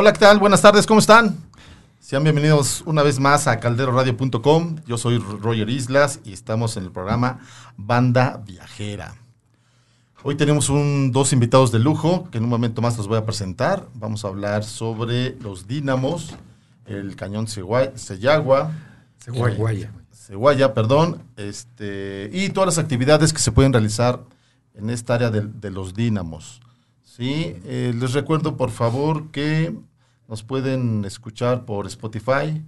Hola, ¿qué tal? Buenas tardes, ¿cómo están? Sean bienvenidos una vez más a calderoradio.com. Yo soy Roger Islas y estamos en el programa Banda Viajera. Hoy tenemos un, dos invitados de lujo que en un momento más los voy a presentar. Vamos a hablar sobre los dínamos, el cañón Ceyagua, Ceguaya. Ceguaya, perdón, este, y todas las actividades que se pueden realizar en esta área de, de los dínamos. ¿sí? Eh, les recuerdo, por favor, que nos pueden escuchar por Spotify,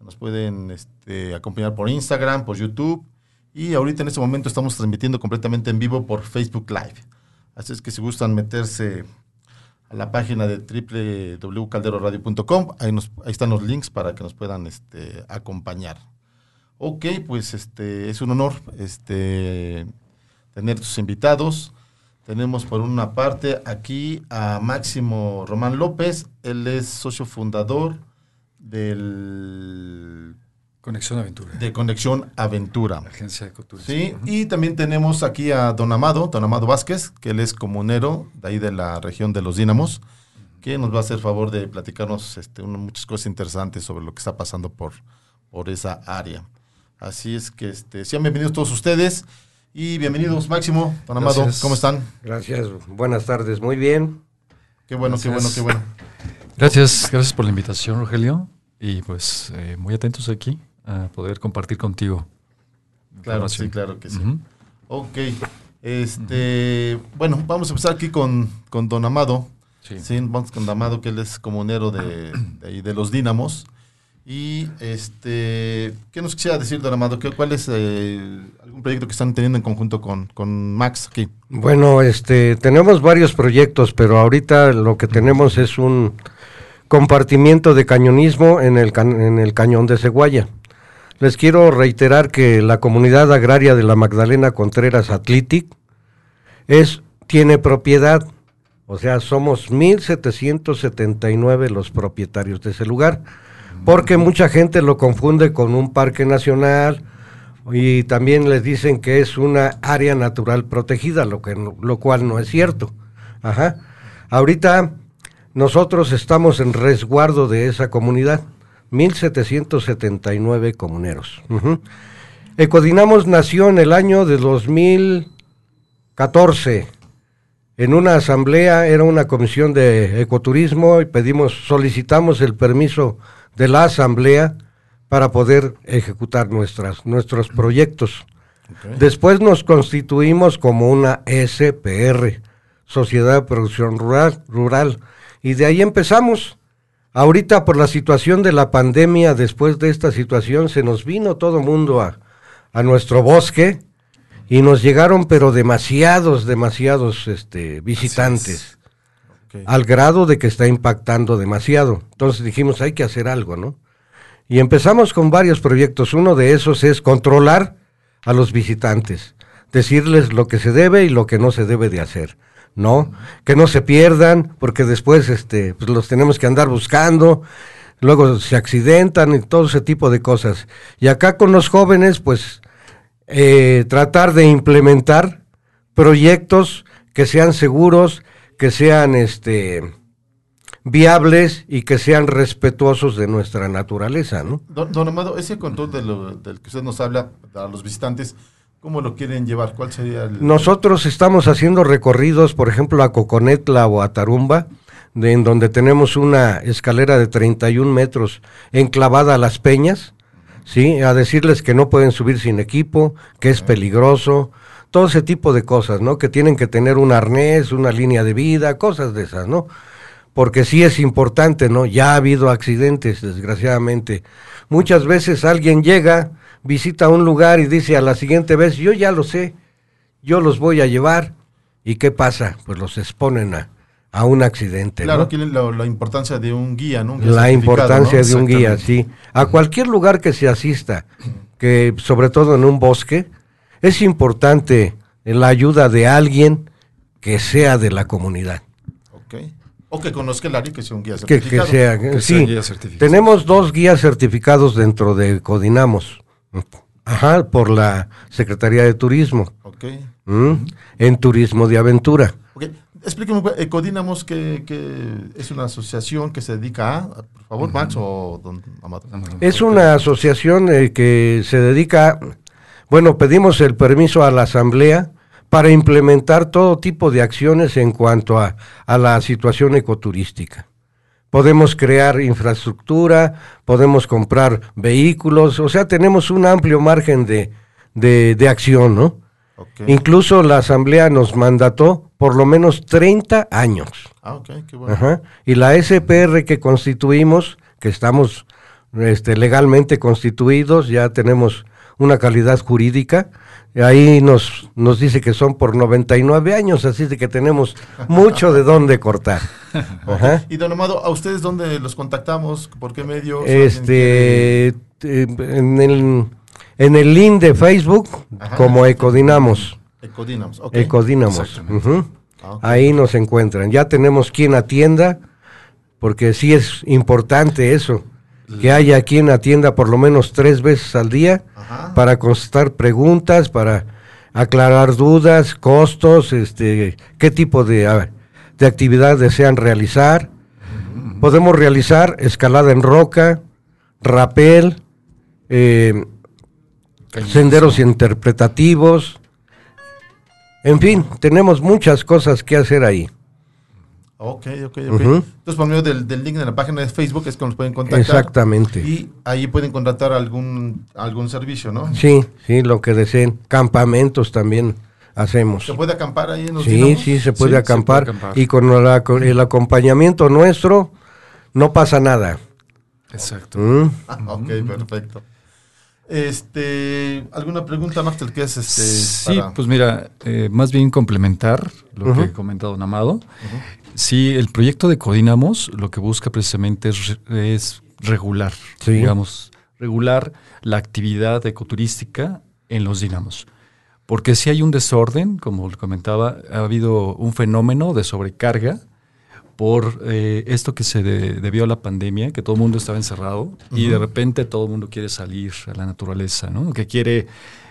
nos pueden este, acompañar por Instagram, por YouTube, y ahorita en este momento estamos transmitiendo completamente en vivo por Facebook Live. Así es que si gustan meterse a la página de www.calderoradio.com, ahí, están los links para que nos puedan este, acompañar. Ok, pues este es un honor este, tener tus invitados. Tenemos por una parte aquí a Máximo Román López, él es socio fundador del, Conexión Aventura. de Conexión Aventura. Agencia de Ecoturismo. Sí, y también tenemos aquí a Don Amado, Don Amado Vázquez, que él es comunero de ahí de la región de los Dínamos, que nos va a hacer favor de platicarnos este, una- muchas cosas interesantes sobre lo que está pasando por, por esa área. Así es que este, sean bienvenidos todos ustedes y bienvenidos Máximo, Don Amado, Gracias. ¿cómo están? Gracias, buenas tardes, muy bien. Qué bueno, qué bueno, qué bueno. Gracias, gracias por la invitación, Rogelio. Y pues eh, muy atentos aquí a poder compartir contigo. Claro, sí, claro que sí. Ujú. Ok, este, bueno, vamos a empezar aquí con, con Don Amado. Sí. Sí, vamos con Amado, que él es comunero de, de los Dínamos. Y este, ¿qué nos quisiera decir, Don Amado? ¿Qué, ¿Cuál es eh, algún proyecto que están teniendo en conjunto con, con Max aquí? Bueno, este, tenemos varios proyectos, pero ahorita lo que tenemos es un compartimiento de cañonismo en el, en el cañón de Ceguaya. Les quiero reiterar que la comunidad agraria de la Magdalena Contreras Athletic es, tiene propiedad, o sea, somos 1779 los propietarios de ese lugar, porque mucha gente lo confunde con un parque nacional y también les dicen que es una área natural protegida, lo, que lo cual no es cierto. Ajá. Ahorita nosotros estamos en resguardo de esa comunidad, 1779 comuneros. Ecodinamos nació en el año de 2014. En una asamblea era una comisión de ecoturismo y pedimos, solicitamos el permiso de la asamblea para poder ejecutar nuestras, nuestros proyectos. Después nos constituimos como una SPR, Sociedad de Producción Rural, Rural, y de ahí empezamos. Ahorita por la situación de la pandemia, después de esta situación, se nos vino todo mundo a, a nuestro bosque y nos llegaron pero demasiados, demasiados este, visitantes, Al grado de que está impactando demasiado. Entonces dijimos, hay que hacer algo, ¿no? Y empezamos con varios proyectos. Uno de esos es controlar a los visitantes, decirles lo que se debe y lo que no se debe de hacer, ¿no? Que no se pierdan, porque después este, pues los tenemos que andar buscando, luego se accidentan y todo ese tipo de cosas. Y acá con los jóvenes, pues eh, tratar de implementar proyectos que sean seguros, que sean este viables y que sean respetuosos de nuestra naturaleza, ¿no? Don, don Amado, ese control de lo- del que usted nos habla a los visitantes, ¿cómo lo quieren llevar? ¿Cuál sería el...? Nosotros estamos haciendo recorridos, por ejemplo, a Coconetla o a Tarumba, de, en donde tenemos una escalera de 31 metros enclavada a las peñas, ¿sí? A decirles que no pueden subir sin equipo, que es peligroso, todo ese tipo de cosas, ¿no? Que tienen que tener un arnés, una línea de vida, cosas de esas, ¿no? Porque sí es importante, ¿no? Ya ha habido accidentes, desgraciadamente. Muchas veces alguien llega, visita un lugar y dice a la siguiente vez, yo ya lo sé, yo los voy a llevar. ¿Y qué pasa? Pues los exponen a, a un accidente. Claro, ¿no? aquí la, la importancia de un guía, ¿no? Un guía La importancia ¿no? de un guía, sí. A cualquier lugar que se asista, que sobre todo en un bosque, es importante la ayuda de alguien que sea de la comunidad. Ok. O que conozca el área y que sea un guía Que, que certificado. sea, Que sí. sea guía certificado. Tenemos dos guías certificados dentro de Codinamos. Ajá, por la Secretaría de Turismo. Ok. ¿m? En turismo de aventura. Ok. explíqueme, Ecodínamos, que, que, es una asociación que se dedica a, por favor, Max o don Amado. Es una asociación eh, que se dedica, bueno, pedimos el permiso a la Asamblea para implementar todo tipo de acciones en cuanto a, a la situación ecoturística. Podemos crear infraestructura, podemos comprar vehículos, o sea, tenemos un amplio margen de, de, de acción, ¿no? Okay. Incluso la Asamblea nos mandató por lo menos 30 años. Ah, ok, qué bueno. Ajá. Y la SPR que constituimos, que estamos este, legalmente constituidos, ya tenemos una calidad jurídica, ahí nos, nos dice que son por 99 años, así de que tenemos mucho de dónde cortar. Ajá. Y don Amado, ¿a ustedes dónde los contactamos? ¿Por qué medio? Este, en el en el link de Facebook Ajá. como Ecodinamos. Ecodinamos, okay. Ecodinamos. Uh -huh. ah, okay. Ahí nos encuentran. Ya tenemos quien atienda, porque sí es importante eso, que haya quien atienda por lo menos tres veces al día Ajá. para contestar preguntas, para aclarar dudas, costos, este, qué tipo de, de actividad desean realizar. Uh -huh. Podemos realizar escalada en roca, rapel, eh, senderos interpretativos. En fin, tenemos muchas cosas que hacer ahí. Ok, ok, ok. Uh -huh. Entonces, por medio del, del, link de la página de Facebook es que nos pueden contactar. Exactamente. Y ahí pueden contratar algún, algún servicio, ¿no? Sí, sí, lo que deseen. Campamentos también hacemos. ¿Se puede acampar ahí en los Sí, dinamos? sí, se puede, sí, acampar, se puede acampar. Y con, la, con, el acompañamiento nuestro no pasa nada. Exacto. ¿Mm? Ah, ok, perfecto. Este, ¿Alguna pregunta, Martel, que es este? Sí, para... pues mira, eh, más bien complementar lo uh -huh. que comenta don Amado. Uh -huh. Sí, el proyecto de Codinamos lo que busca precisamente es, es regular, sí. digamos, regular la actividad ecoturística en los dinamos. Porque si hay un desorden, como comentaba, ha habido un fenómeno de sobrecarga por eh, esto que se de, debió a la pandemia, que todo el mundo estaba encerrado uh -huh. y de repente todo el mundo quiere salir a la naturaleza, ¿no? Que quiere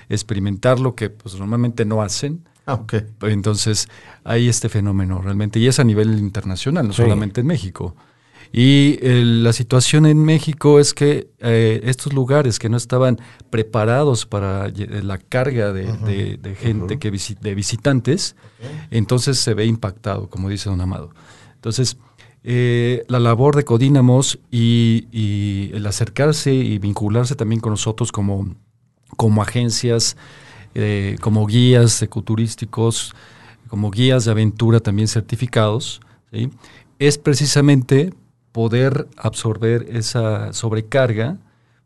experimentar lo que pues, normalmente no hacen. Ah, okay. Entonces hay este fenómeno realmente y es a nivel internacional, no sí. solamente en México. Y eh, la situación en México es que eh, estos lugares que no estaban preparados para la carga de, uh -huh. de, de gente, uh -huh. que visi de visitantes, okay. entonces se ve impactado, como dice don Amado. Entonces, eh, la labor de Codínamos y, y, el acercarse y vincularse también con nosotros como, como agencias, eh, como guías ecoturísticos, como guías de aventura también certificados, ¿sí? es precisamente poder absorber esa sobrecarga,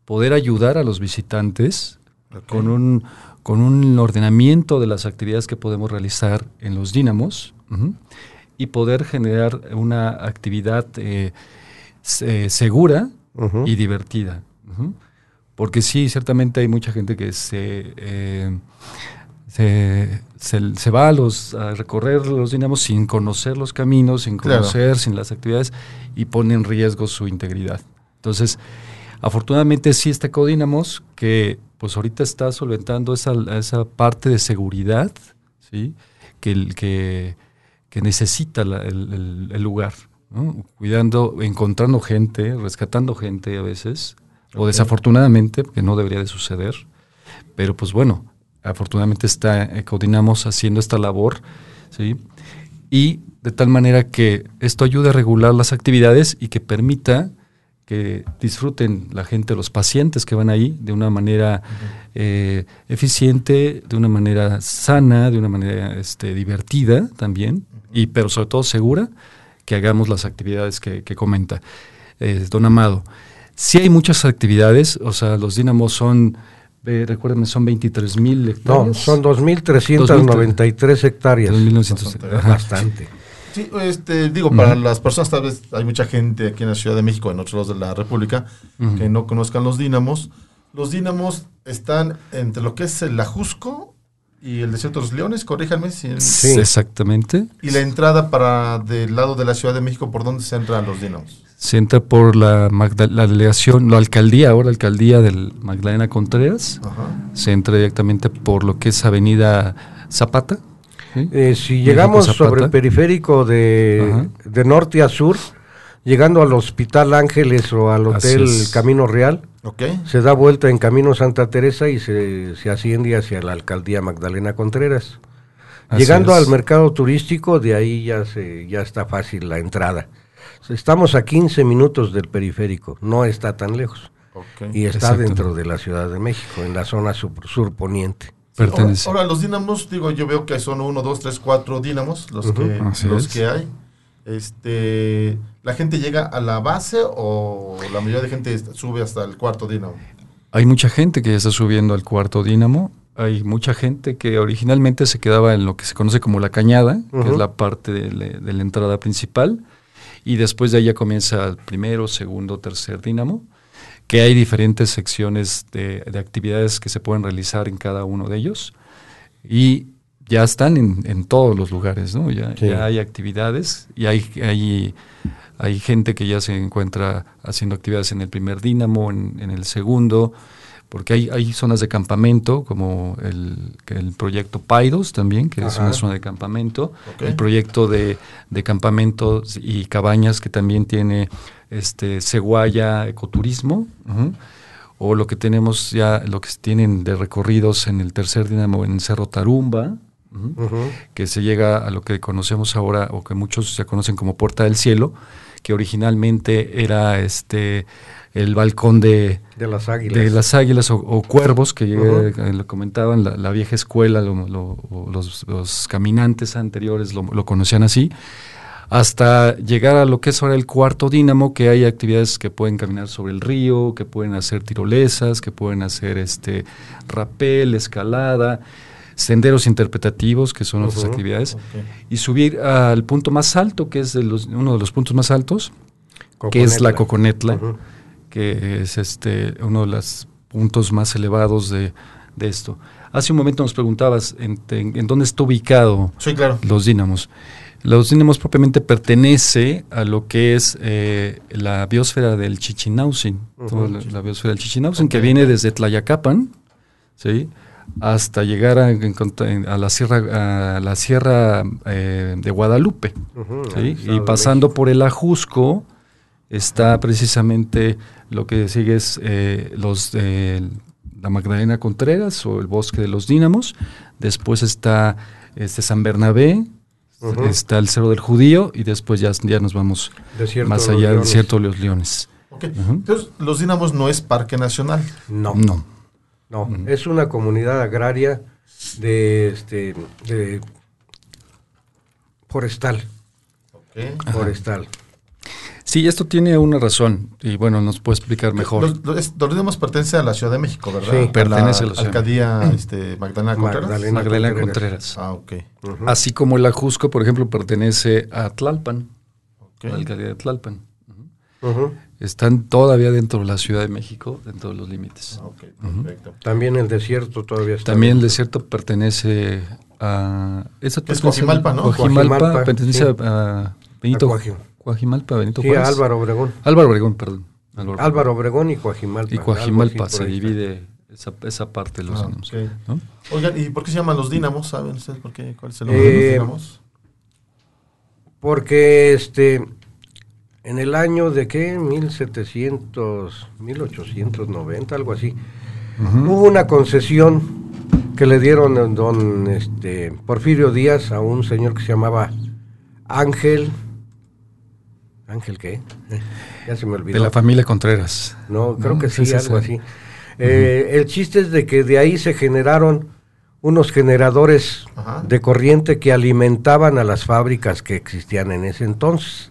poder ayudar a los visitantes okay. con, un, con un ordenamiento de las actividades que podemos realizar en los dínamos. Uh -huh y poder generar una actividad eh, eh, segura uh -huh. y divertida. Uh -huh. Porque sí, ciertamente hay mucha gente que se, eh, se, se, se, va a, los, a recorrer los dinamos sin conocer los caminos, sin conocer, claro. sin las actividades y pone en riesgo su integridad. Entonces, afortunadamente sí está Codínamos, que pues ahorita está solventando esa, esa parte de seguridad, ¿sí? que, que que necesita la, el, el, el, lugar, ¿no? cuidando, encontrando gente, rescatando gente a veces, okay. o desafortunadamente, que no debería de suceder, pero pues bueno, afortunadamente está eh, Codinamos haciendo esta labor, ¿sí? y de tal manera que esto ayude a regular las actividades y que permita que disfruten la gente, los pacientes que van ahí de una manera uh -huh. eh, eficiente, de una manera sana, de una manera este, divertida también, uh -huh. y, pero sobre todo segura, que hagamos las actividades que, que comenta eh, don Amado. Sí hay muchas actividades, o sea, los dínamos son, eh, recuérdenme, son 23 mil hectáreas. No, son 2.393 hectáreas. 2.900, bastante. bastante. Sí, este, digo, uh -huh. para las personas, tal vez hay mucha gente aquí en la Ciudad de México, en otros lados de la República, uh -huh. que no conozcan los dínamos. Los dínamos están entre lo que es el Ajusco y el Desierto de los Leones, corríjanme. Si sí, exactamente. Y la entrada para del lado de la Ciudad de México, ¿por dónde se entran los dínamos? Se entra por la, la delegación, la alcaldía, ahora alcaldía del Magdalena Contreras. Se entra directamente por lo que es Avenida Zapata. Eh, si llegamos sobre el periférico de, de, norte a sur, llegando al Hospital Ángeles o al Hotel Camino Real, se da vuelta en Camino Santa Teresa y se, se asciende hacia la Alcaldía Magdalena Contreras. Llegando al mercado turístico, de ahí ya, se, ya está fácil la entrada. Estamos a 15 minutos del periférico, no está tan lejos. Y está dentro de la Ciudad de México, en la zona surponiente. ahora, los dínamos, digo, yo veo que son uno, dos, tres, cuatro dínamos los, que, los que hay. Este, ¿La gente llega a la base o la mayoría de gente sube hasta el cuarto dínamo? Hay mucha gente que ya está subiendo al cuarto dínamo. Hay mucha gente que originalmente se quedaba en lo que se conoce como la cañada, que es la parte de, la entrada principal, y después de ahí ya comienza el primero, segundo, tercer dínamo, que hay diferentes secciones de, actividades que se pueden realizar en cada uno de ellos, y ya están en, todos los lugares, ¿no? Ya, hay actividades y hay, hay, hay gente que ya se encuentra haciendo actividades en el primer dínamo, en, en el segundo, porque hay, hay zonas de campamento, como el, el proyecto Paidos también, que es una zona de campamento, el proyecto de, de, campamentos y cabañas que también tiene este Ceguaya Ecoturismo, o lo que tenemos ya, lo que tienen de recorridos en el tercer dinamo en Cerro Tarumba, que se llega a lo que conocemos ahora, o que muchos ya conocen como Puerta del Cielo, que originalmente era este el balcón de, de las águilas, de las águilas o, cuervos, que uh lo comentaban, la, vieja escuela, los, caminantes anteriores lo, conocían así, hasta llegar a lo que es ahora el cuarto dínamo, que hay actividades que pueden caminar sobre el río, que pueden hacer tirolesas, que pueden hacer este rapel, escalada, senderos interpretativos, que son otras actividades, y subir al punto más alto, que es uno de los puntos más altos, que es la Coconetla que es este uno de los puntos más elevados de, esto. Hace un momento nos preguntabas en, dónde está ubicado los dínamos. Los dínamos propiamente pertenece a lo que es eh, la biosfera del Chichinausin, la, biosfera del Chichinausin, que viene desde Tlayacapan, ¿sí? Hasta llegar a, a, la sierra, a la sierra eh, de Guadalupe, y pasando por el Ajusco, está precisamente lo que sigue es eh, los de la Magdalena Contreras o el Bosque de los Dínamos. Después está este San Bernabé, está el Cerro del Judío y después ya, ya nos vamos más allá del desierto de los Leones. Entonces, los Dínamos no es parque nacional. No. No. No, es una comunidad agraria de, este, de forestal. Forestal. Sí, esto tiene una razón y bueno, nos puede explicar mejor. Los, pertenece a la Ciudad de México, ¿verdad? Sí, pertenece a la, alcaldía este, Magdalena Contreras. Magdalena, Contreras. Ah, ok. Así como el Ajusco, por ejemplo, pertenece a Tlalpan, la alcaldía de Tlalpan. Están todavía dentro de la Ciudad de México, dentro de los límites. Ah, perfecto. También el desierto todavía está. También el desierto pertenece a... es Coajimalpa, ¿no? Coajimalpa, pertenece a Benito. Coajimalpa, Benito sí, Álvaro Obregón. Álvaro Obregón, perdón. Álvaro, Obregón y Coajimalpa. Y Coajimalpa se divide esa, esa parte de los ah. Oigan, ¿y por qué se llaman los dínamos? ¿Saben ustedes por qué? ¿Cuál es el nombre de los eh, dínamos? Porque este, en el año de qué, 1700, 1890, algo así, hubo una concesión que le dieron a don este, Porfirio Díaz a un señor que se llamaba Ángel Ángel, ¿qué? ya se me olvidó. De la familia Contreras. No, creo que sí, algo así. Eh, el chiste es de que de ahí se generaron unos generadores de corriente que alimentaban a las fábricas que existían en ese entonces,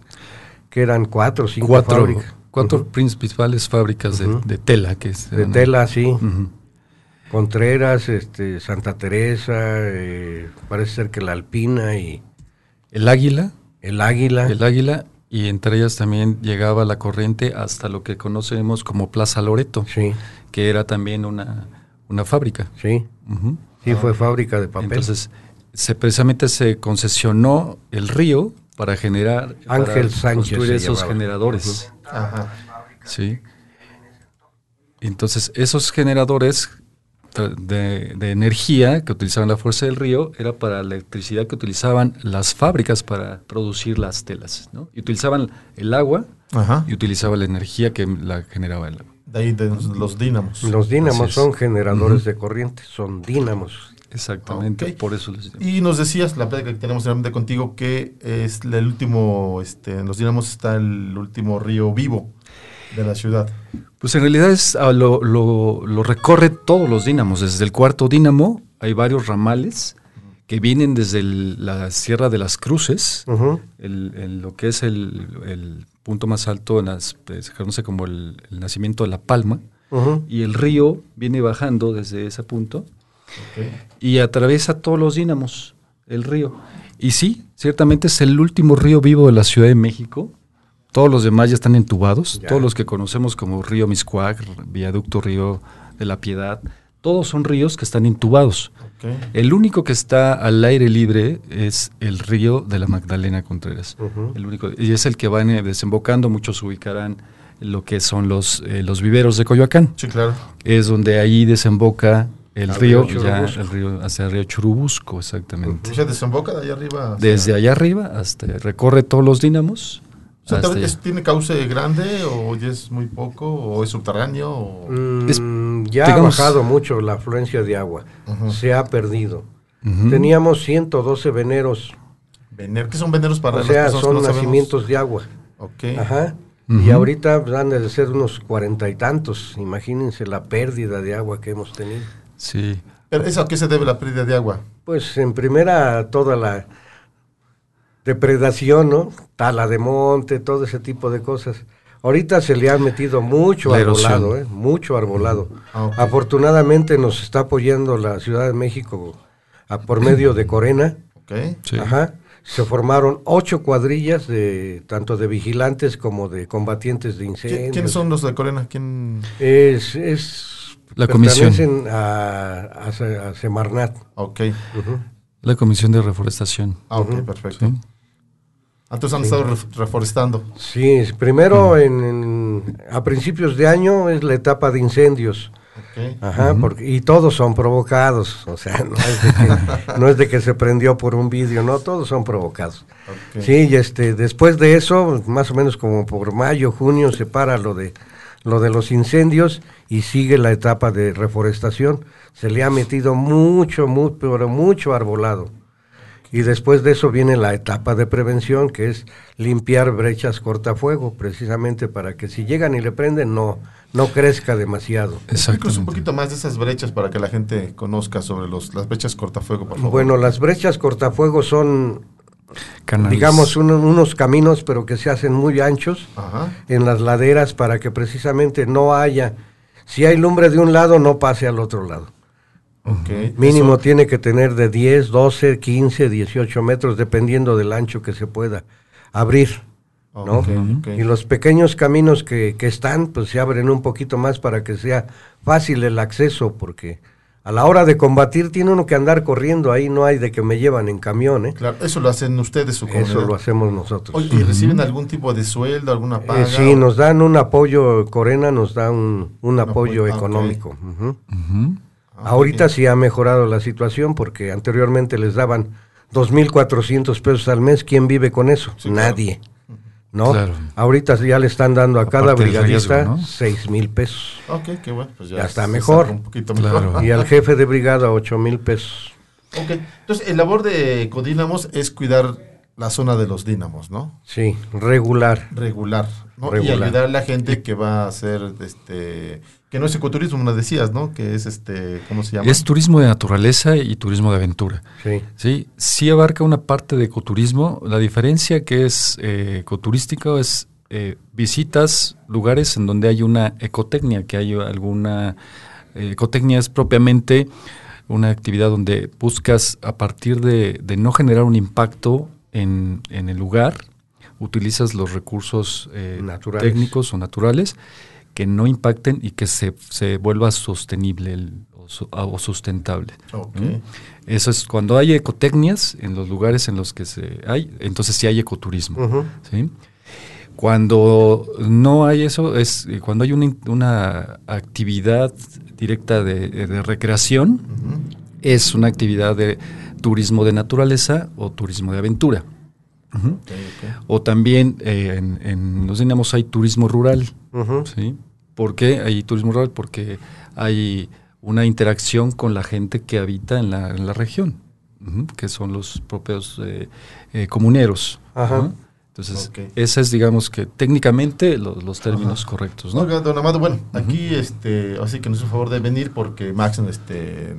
que eran cuatro o cinco cuatro, fábricas. Cuatro principales fábricas de, tela. que De tela, sí. Contreras, este, Santa Teresa, eh, parece ser que la Alpina y... El Águila. El Águila. El Águila y entre ellas también llegaba la corriente hasta lo que conocemos como Plaza Loreto, que era también una, una fábrica. Sí, sí fue fábrica de papel. Entonces, se, precisamente se concesionó el río para generar, Ángel Sánchez construir esos generadores. Ajá. Sí. Entonces, esos generadores de, de, energía que utilizaban la fuerza del río era para la electricidad que utilizaban las fábricas para producir las telas. ¿no? Y utilizaban el agua Ajá. y utilizaban la energía que la generaba el agua. De ahí de los dínamos. Los dínamos son generadores de corriente, son dínamos. Exactamente, Ok. por eso les digo. Y nos decías, la plática que tenemos realmente contigo, que es el último, este, en los dínamos está el último río vivo de la ciudad. Pues en realidad es, ah, lo, lo- lo recorre todos los dínamos. Desde el cuarto dínamo hay varios ramales que vienen desde el- la Sierra de las Cruces, el- el- lo que es el, punto más alto, en las, pues, se conoce como el, nacimiento de La Palma, y el río viene bajando desde ese punto Y atraviesa todos los dínamos, el río. Y sí, ciertamente es el último río vivo de la Ciudad de México. Todos los demás ya están entubados. Ya. Todos los que conocemos como río Miscuac, viaducto río de la Piedad, todos son ríos que están entubados. El único que está al aire libre es el río de la Magdalena Contreras. El único, y es el que van eh, desembocando, muchos ubicarán lo que son los, eh, los viveros de Coyoacán. Sí, claro. Es donde ahí desemboca el río, río ya, Churubusco. el río hacia el río Churubusco, exactamente. O sea, desemboca de allá arriba. hacia- Desde allá arriba hasta recorre todos los dínamos. O sea, hasta ¿tal vez allá. ¿Tiene cauce grande o ya es muy poco o es subterráneo? O... Es- Mm, ya digamos- ha bajado mucho la afluencia de agua, se ha perdido. Ujú. Teníamos 112 veneros, Vener, ¿Qué son veneros para o sea, son no sabemos? nacimientos de agua. Ok. Ajá. Y ahorita han de ser unos cuarenta y tantos. Imagínense la pérdida de agua que hemos tenido. Sí. Pero, ¿eso a qué se debe la pérdida de agua? Pues en primera toda la depredación, ¿no? Tala de monte, todo ese tipo de cosas. Ahorita se le ha metido mucho arbolado, ¿eh? Mucho arbolado. Ah. Afortunadamente nos está apoyando la Ciudad de México a- por medio de Corena. Ok. sí. Ajá. Se formaron ocho cuadrillas de tanto de vigilantes como de combatientes de ¿Qui- incendios. ¿Quiénes son los de Corena? ¿Quién? Es, es La comisión. pertenecen a, a, a Semarnat. Ok. Ujú. La Comisión de Reforestación. Ah, ok, perfecto. Sí. Ah, Entonces han estado ref- reforestando. Sí, primero en, en- a principios de año es la etapa de incendios. Ok. Ajá, porque, y todos son provocados, o sea, no es, de que, no es de que se prendió por un vídeo, no, todos son provocados. ok. Sí, y este, después de eso, más o menos como por mayo, junio, se para lo de lo de los incendios y sigue la etapa de reforestación. Se le ha metido mucho, mucho, pero mucho arbolado. Y después de eso viene la etapa de prevención, que es limpiar brechas cortafuego, precisamente para que si llegan y le prenden, no, no crezca demasiado. Explícanos un poquito más de esas brechas para que la gente conozca sobre los, las brechas cortafuego, por favor. Bueno, las brechas cortafuego son, Canales. digamos, uno- unos caminos, pero que se hacen muy anchos. Ajá. en las laderas para que precisamente no haya, si hay lumbre de un lado, no pase al otro lado. Mínimo Eso- tiene que tener de 10, 12, 15, 18 metros, dependiendo del ancho que se pueda abrir. Y los pequeños caminos que, que están, pues se abren un poquito más para que sea fácil el acceso, porque a la hora de combatir tiene uno que andar corriendo, ahí no hay de que me llevan en camión, ¿eh? Claro, eso lo hacen ustedes, su comunidad. Eso lo hacemos nosotros. Oye, ¿y reciben algún tipo de sueldo, alguna paga? Eh, sí, o- nos dan un apoyo, Corena nos da un, un apoyo económico. Ah, Ahorita sí ha mejorado la situación porque anteriormente les daban 2.400 pesos al mes. ¿Quién vive con eso? Sí, claro. ¿No? Claro. Ahorita ya le están dando a cada Aparte brigadista riesgo, ¿no? 6,000 pesos. Ok, qué bueno. Pues ya, Ya está mejor. Un poquito Claro. mejor. Y al jefe de brigada 8,000 pesos. Ok, entonces el labor de Codínamos es cuidar la zona de los dínamos, ¿no? Sí, regular. Regular, ¿no? Regular. Y ayudar a la gente que va a hacer, este, que no es ecoturismo, nos decías, ¿no? Que es, este, ¿cómo se llama? Es turismo de naturaleza y turismo de aventura. Sí. Sí, sí abarca una parte de ecoturismo. La diferencia que es eh, ecoturístico es eh, visitas lugares en donde hay una ecotecnia, que hay alguna... eh, ecotecnia es propiamente una actividad donde buscas a partir de, de no generar un impacto en, en el lugar, utilizas los recursos eh, Naturales. técnicos o naturales que no impacten y que se, se vuelva sostenible el- o, su- o sustentable. ¿Mm? Eso es cuando hay ecotecnias en los lugares en los que se hay, entonces sí hay ecoturismo. Cuando no hay eso, es eh, cuando hay una, una actividad directa de, recreación, es una actividad de turismo de naturaleza o turismo de aventura. O también eh, en, los dínamos hay turismo rural. ¿sí? ¿Por qué hay turismo rural? Porque hay una interacción con la gente que habita en la, en la región, que son los propios eh, eh, comuneros. Entonces, ese es, digamos, que técnicamente los términos correctos, ¿no? don Amado, bueno, aquí, este, así que nos hizo favor de venir porque Max, este,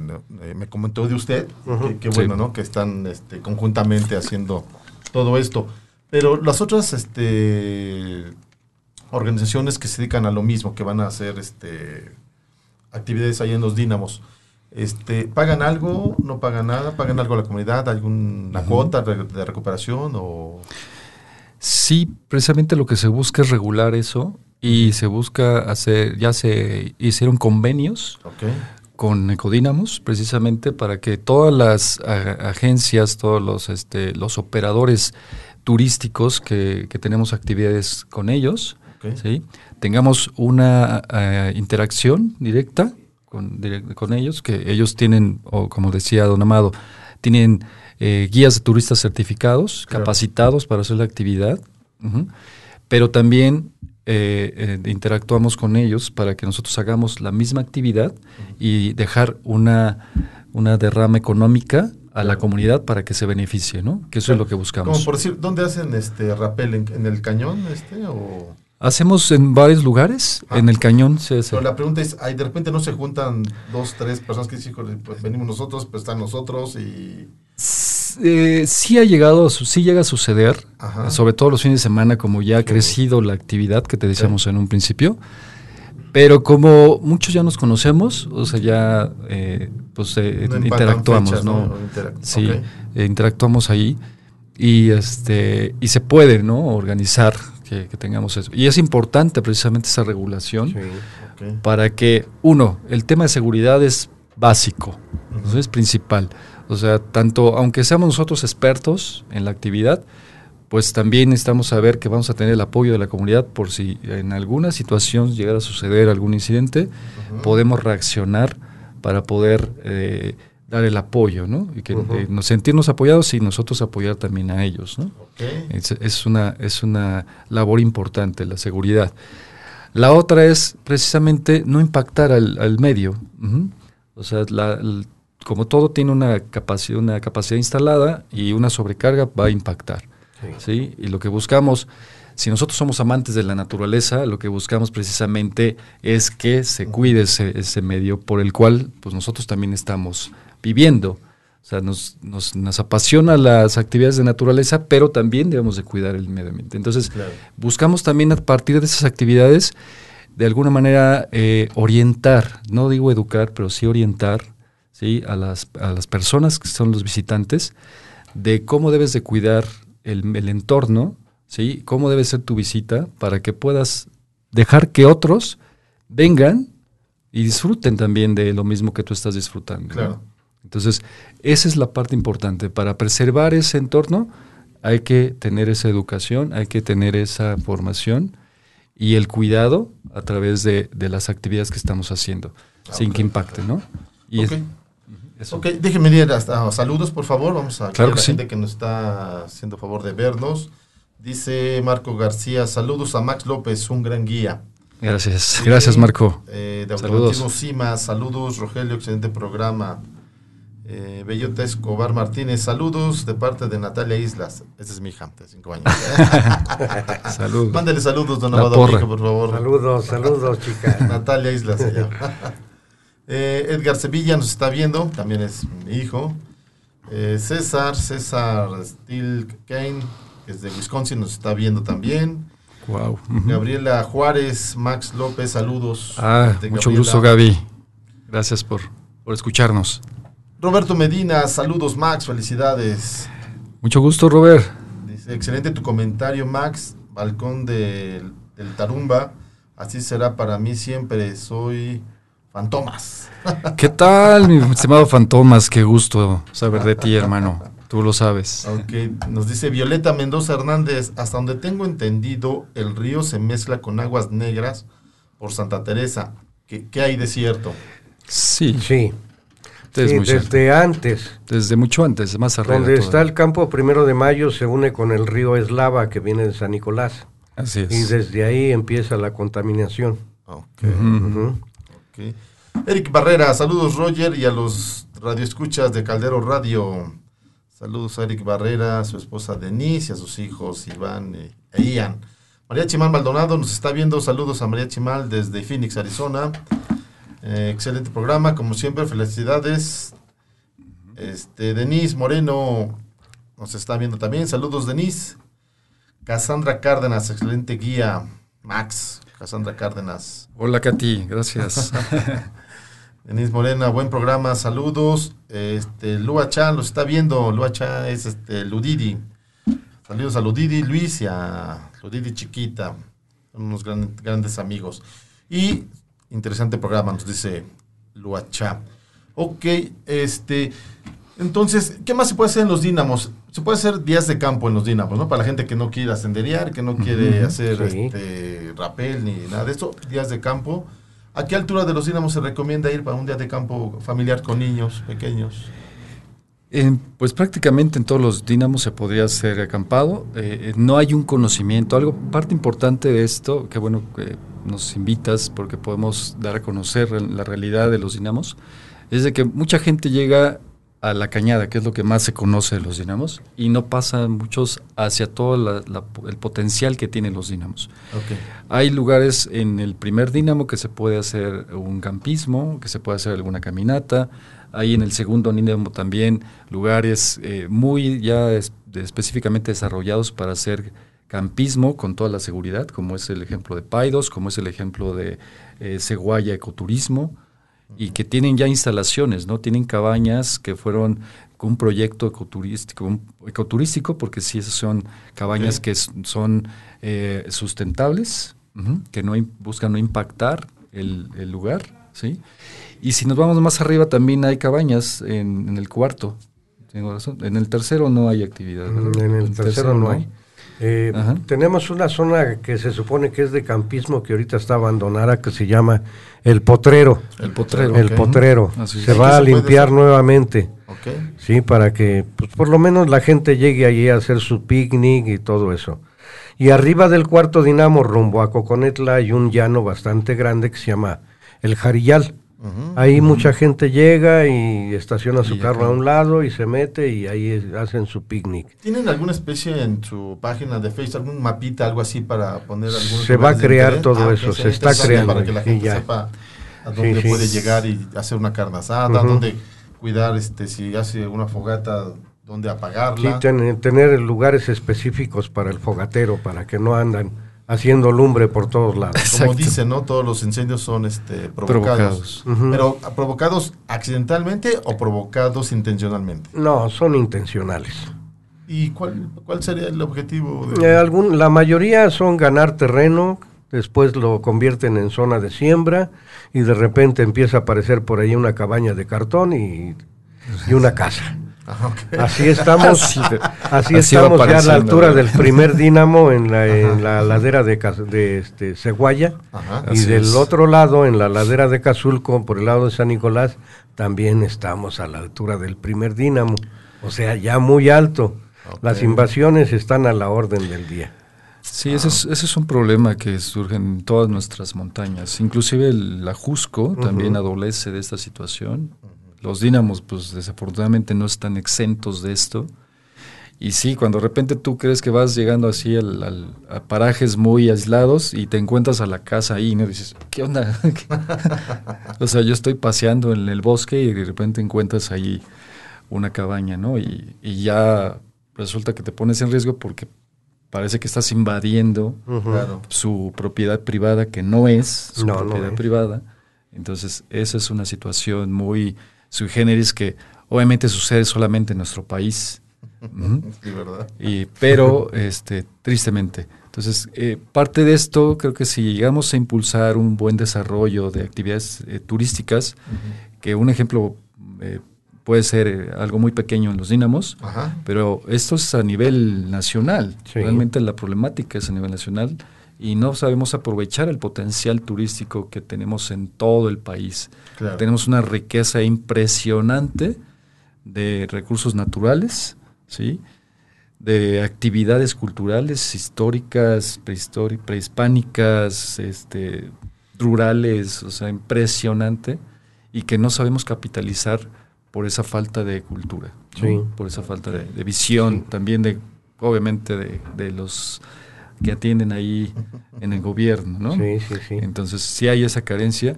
me comentó de usted, que, bueno, ¿no? Que están, este, conjuntamente haciendo todo esto. Pero las otras, este, organizaciones que se dedican a lo mismo, que van a hacer, este, actividades ahí en los Dínamos, este, ¿Pagan algo? ¿No pagan nada? ¿Pagan algo a la comunidad? ¿Alguna cuota de recuperación? O... Sí, precisamente lo que se busca es regular eso y se busca hacer, ya se hicieron convenios con Ecodínamos precisamente para que todas las agencias, todos los, este, los operadores turísticos que, tenemos actividades con ellos, tengamos una eh, interacción directa con, con ellos, que ellos tienen, o como decía don Amado, tienen eh, guías de turistas certificados, capacitados para hacer la actividad, pero también eh, eh, interactuamos con ellos para que nosotros hagamos la misma actividad y dejar una, una derrama económica a la comunidad para que se beneficie, ¿no? Que eso es lo que buscamos. Como por decir, ¿dónde hacen este rappel? ¿En, el cañón este o...? Hacemos en varios lugares, ah. en el cañón se Pero la pregunta es, de repente no se juntan dos, tres personas que dicen, pues venimos nosotros, pues están nosotros y... Eh, sí ha llegado, sí llega a suceder, sobre todo los fines de semana, como ya ha crecido la actividad que te decíamos en un principio. Pero como muchos ya nos conocemos, o sea, ya eh, pues eh, interactuamos, ¿no? sí, interactuamos ahí y este y se puede, ¿no? Organizar que, tengamos eso. Y es importante precisamente esa regulación para que uno, el tema de seguridad es básico, es principal. O sea, tanto, aunque seamos nosotros expertos en la actividad, pues también necesitamos saber que vamos a tener el apoyo de la comunidad por si en alguna situación llegara a suceder algún incidente, podemos reaccionar para poder eh, dar el apoyo, ¿no? Y que eh, nos sentirnos apoyados y nosotros apoyar también a ellos, ¿no? Es, una, es una labor importante, la seguridad. La otra es precisamente no impactar al, medio. O sea, la, como todo tiene una capacidad, una capacidad instalada y una sobrecarga va a impactar. Sí. Y lo que buscamos, si nosotros somos amantes de la naturaleza, lo que buscamos precisamente es que se cuide ese, medio por el cual pues nosotros también estamos viviendo. O sea, nos, nos, nos, apasiona las actividades de naturaleza, pero también debemos de cuidar el medio ambiente. Entonces, buscamos también a partir de esas actividades, de alguna manera, eh, orientar, no digo educar, pero sí orientar ¿sí? a, las, a las personas que son los visitantes de cómo debes de cuidar el, el entorno, ¿sí? cómo debe ser tu visita para que puedas dejar que otros vengan y disfruten también de lo mismo que tú estás disfrutando. Entonces, esa es la parte importante. Para preservar ese entorno hay que tener esa educación, hay que tener esa formación y el cuidado a través de, de las actividades que estamos haciendo, ah, sin que impacte, ¿no? Y Ok, déjenme ir hasta saludos, por favor. Vamos a claro la gente que nos está haciendo favor de vernos. Dice Marco García, saludos a Max López, un gran guía. Gracias, gracias Marco. Eh, de saludos. Cima, saludos, Rogelio, excelente programa. Eh, Bellota Escobar Martínez, saludos de parte de Natalia Islas. Esa es mi hija, de cinco años. saludos. Mándale saludos, don Amado por favor. Saludos, saludos, chica. Natalia Islas se llama. Eh, Edgar Sevilla nos está viendo, también es mi hijo. Eh, César, César Steel Kane, que es de Wisconsin, nos está viendo también. Wow. Gabriela Juárez, Max López, saludos. Ah, mucho gusto, Gaby. Gracias por, por escucharnos. Roberto Medina, saludos, Max, felicidades. Mucho gusto, Robert. Dice, excelente tu comentario, Max. Balcón del Tarumba. Así será para mí siempre. Soy Fantomas. ¿Qué tal, mi estimado Fantomas? Qué gusto saber de ti, hermano. Tú lo sabes. Ok, nos dice Violeta Mendoza Hernández, hasta donde tengo entendido, el río se mezcla con aguas negras por Santa Teresa. ¿Qué, hay de cierto? Sí. Sí. Es Sí, muy cierto. desde antes. Desde mucho antes, más arriba. Donde está el campo primero de mayo se une con el río Eslava que viene de San Nicolás. Así es. Y desde ahí empieza la contaminación. Ok, Ujú. Eric Barrera, saludos Roger y a los radioescuchas de Caldero Radio. Saludos a Eric Barrera, a su esposa Denise y a sus hijos Iván e e Ian. María Chimal Maldonado nos está viendo. Saludos a María Chimal desde Phoenix, Arizona. Eh, excelente programa, como siempre, felicidades. Este, Denise Moreno nos está viendo también. Saludos, Denise. Cassandra Cárdenas, excelente guía. Max, Cassandra Cárdenas. Hola, Katy, gracias. Denise Morena, buen programa, saludos. Este, Lua los está viendo. Lua es este, Ludidi. Saludos a Ludidi, Luis y a Ludidi Chiquita. Son unos gran- grandes amigos. Y interesante programa, nos dice Lua Cha. Ok, este. Entonces, ¿qué más se puede hacer en los dínamos? Se puede hacer días de campo en los dínamos, ¿no? Para la gente que no quiere ascenderear, que no quiere hacer Sí. este, rapel ni nada de esto, días de campo. ¿A qué altura de los dínamos se recomienda ir para un día de campo familiar con niños pequeños? Eh, pues prácticamente en todos los dínamos se podría hacer acampado. Eh, no hay un conocimiento. Algo, parte importante de esto, que bueno que nos invitas porque podemos dar a conocer la realidad de los dinamos, es de que mucha gente llega a la cañada, que es lo que más se conoce de los dinamos, y no pasan muchos hacia todo la- la- el potencial que tienen los dinamos. Hay lugares en el primer dínamo que se puede hacer un campismo, que se puede hacer alguna caminata. Hay en el segundo dínamo también lugares eh, muy ya es- específicamente desarrollados para hacer campismo con toda la seguridad, como es el ejemplo de Paidos, como es el ejemplo de eh, Seguaya Ecoturismo, y que tienen ya instalaciones, ¿no? Tienen cabañas que fueron con un proyecto ecoturístico, un- ecoturístico porque sí, esas son cabañas que son eh, sustentables, que no buscan no impactar el, el lugar, ¿sí? Y si nos vamos más arriba también hay cabañas en, en el cuarto, tengo razón. En el tercero no hay actividad. ¿verdad? En el tercero no hay. Eh, tenemos una zona que se supone que es de campismo que ahorita está abandonada que se llama El Potrero. El potrero. El. Potrero. Así se va ¿Qué a se limpiar nuevamente. Sí, para que pues, por lo menos la gente llegue allí a hacer su picnic y todo eso. Y arriba del cuarto dinamo, rumbo a Coconetla, hay un llano bastante grande que se llama El Jarillal. Ujú. Ahí mucha gente llega y estaciona su Y carro a un lado y se mete y ahí es- hacen su picnic. ¿Tienen alguna especie en su página de Facebook, algún mapita, algo así para poner algunos Se va a crear todo Ah, eso, se está creando, Para que la sí, gente sepa a dónde sí. puede llegar y hacer una carne asada, Ujú. dónde cuidar, este, si hace una fogata, dónde Sí, apagarla. ten- tener lugares específicos para el fogatero, para que no andan haciendo lumbre por todos lados. Como dicen, ¿no? Todos los incendios son este, provocados. Pero ¿provocados accidentalmente o provocados intencionalmente? No, son intencionales. ¿Y cuál, cuál sería el objetivo? de- Eh, algún, la mayoría son ganar terreno, después lo convierten en zona de siembra y de repente empieza a aparecer por ahí una cabaña de cartón y, y una casa. Ah. Así estamos, Así estamos ya a la altura ¿verdad? del primer dínamo en la, en la ladera de, este, Ceguaya. Ajá. Y del es. otro lado, en la ladera de Cazulco, por el lado de San Nicolás, también estamos a la altura del primer dínamo. O sea, ya muy alto. Las invasiones están a la orden del día. Sí, ese es, ese es un problema que surge en todas nuestras montañas. Inclusive el, la Jusco también adolece de esta situación. Los dínamos, pues desafortunadamente no están exentos de esto. Y sí, cuando de repente tú crees que vas llegando así al, al- a parajes muy aislados y te encuentras a la casa ahí, ¿no? Dices, ¿qué onda? o sea, yo estoy paseando en el bosque y de repente encuentras ahí una cabaña, ¿no? Y, y ya resulta que te pones en riesgo porque parece que estás invadiendo Claro. su propiedad privada, que no es su No, no propiedad es. privada. Entonces, esa es una situación muy sui generis que obviamente sucede solamente en nuestro país. Sí, ¿verdad? Y, pero, este, tristemente. Entonces, eh, parte de esto, creo que si llegamos a impulsar un buen desarrollo de actividades eh, turísticas, que un ejemplo eh, puede ser eh, algo muy pequeño en los dínamos, Ajá. pero esto es a nivel nacional. Sí. Realmente la problemática es a nivel nacional y no sabemos aprovechar el potencial turístico que tenemos en todo el país. Tenemos una riqueza impresionante de recursos naturales, ¿sí? de actividades culturales, históricas, prehispánicas, este, rurales, o sea, impresionante, y que no sabemos capitalizar por esa falta de cultura, por esa falta de, visión, también de, obviamente, de, de los que atienden ahí en el gobierno, ¿no? Sí, sí, sí. Entonces sí hay esa carencia,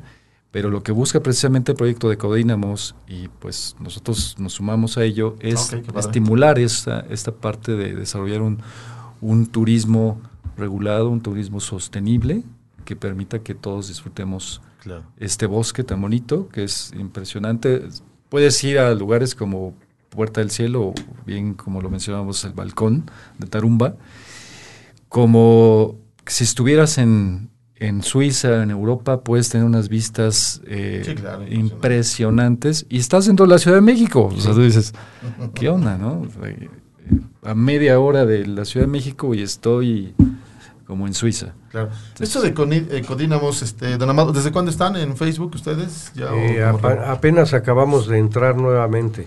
pero lo que busca precisamente el proyecto de Codínamos, y pues nosotros nos sumamos a ello, es estimular esta, esta parte de desarrollar un, un turismo regulado, un turismo sostenible, que permita que todos disfrutemos este bosque tan bonito, que es impresionante. Puedes ir a lugares como Puerta del Cielo, o bien como lo mencionamos, el balcón de Tarumba, como si estuvieras en, en Suiza, en Europa, puedes tener unas vistas eh, impresionantes y estás dentro de la Ciudad de México. O sea, tú dices, ¿qué onda, no? Eh, a media hora de la Ciudad de México y estoy como en Suiza. Claro. Esto de eh, Codínamos, este, don Amado, ¿desde cuándo están en Facebook ustedes? ¿Ya apenas acabamos de entrar nuevamente.